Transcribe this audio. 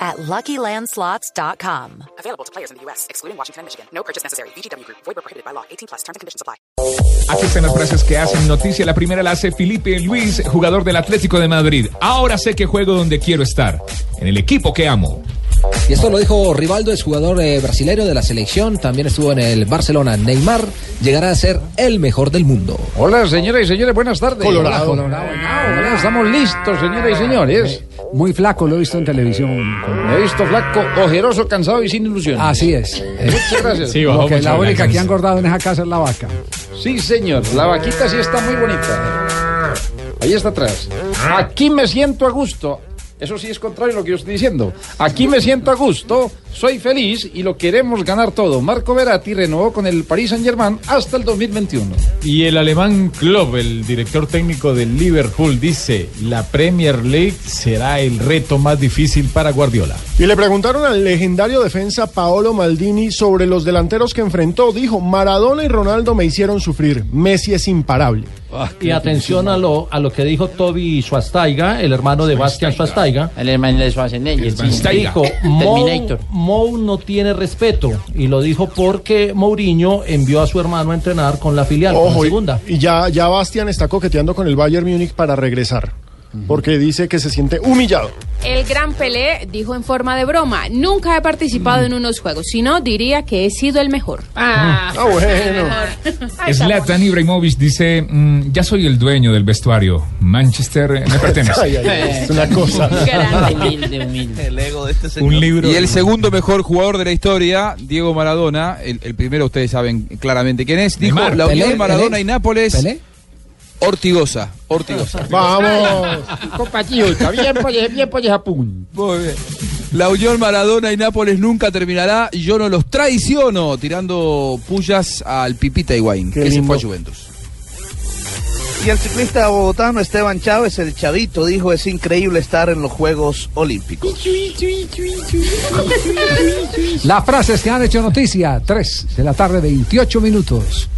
at LuckyLandSlots.com. Available to players in the U.S., excluding Washington and Michigan. No purchase necessary. VGW Group. Void where prohibited by law. 18 plus. Terms and conditions apply. Aquí están las frases que hacen noticia. La primera la hace Felipe Luis, jugador del Atlético de Madrid. Ahora sé que juego donde quiero estar. En el equipo que amo. Y esto lo dijo Rivaldo, es jugador eh, brasileño de la selección, también estuvo en el Barcelona. Neymar llegará a ser el mejor del mundo. Hola, señoras y señores, buenas tardes. Colorado. Hola, Colorado. Hola, estamos listos, señoras y señores. Muy flaco, lo he visto en televisión. Me he visto flaco, ojeroso, cansado y sin ilusión. Así es. Muchas gracias. Sí, lo bajó que mucho la única que ha engordado en esa casa es la vaca. Sí, señor. La vaquita sí está muy bonita. Ahí está atrás. Aquí me siento a gusto. Eso sí es contrario a lo que yo estoy diciendo. Aquí me siento a gusto, soy feliz y lo queremos ganar todo. Marco Verratti renovó con el Paris Saint Germain hasta el 2021. Y el alemán Klopp, el director técnico del Liverpool, dice, la Premier League será el reto más difícil para Guardiola. Y le preguntaron al legendario defensa Paolo Maldini sobre los delanteros que enfrentó. Dijo, Maradona y Ronaldo me hicieron sufrir. Messi es imparable. Y atención a lo, a lo que dijo Toby Schwastaiga, el hermano de Bastian Schwastaiga. El hermano de Schwarzenegger. Dijo, Terminator. Mou no tiene respeto. Y lo dijo porque Mourinho envió a su hermano a entrenar con la filial, con la segunda. y ya, ya Bastian está coqueteando con el Bayern Múnich para regresar. Porque dice que se siente humillado. El gran Pelé dijo en forma de broma, nunca he participado en unos juegos, sino diría que he sido el mejor. Ah, Ah, bueno. Zlatan Ibrahimovic dice, "Mm, ya soy el dueño del vestuario. Manchester eh, me pertenece. Ay, ay, ay, es una cosa. grande. Humilde, humilde. Un libro. Y el segundo mejor jugador de la historia, Diego Maradona, el, el primero ustedes saben claramente quién es, dijo Neymar. la unión Pelé, Maradona Pelé. y Nápoles, ¿Pelé? Ortigosa, Ortigosa. Vamos. Compatriota, bien por bien por Japón. Muy bien. La unión Maradona y Nápoles nunca terminará y yo no los traiciono tirando pullas al Pipita Higuaín, Qué que se fue a Juventus. Y el ciclista bogotano Esteban Chávez, el chavito, dijo es increíble estar en los Juegos Olímpicos. Las frases que han hecho noticia, 3 de la tarde, 28 minutos.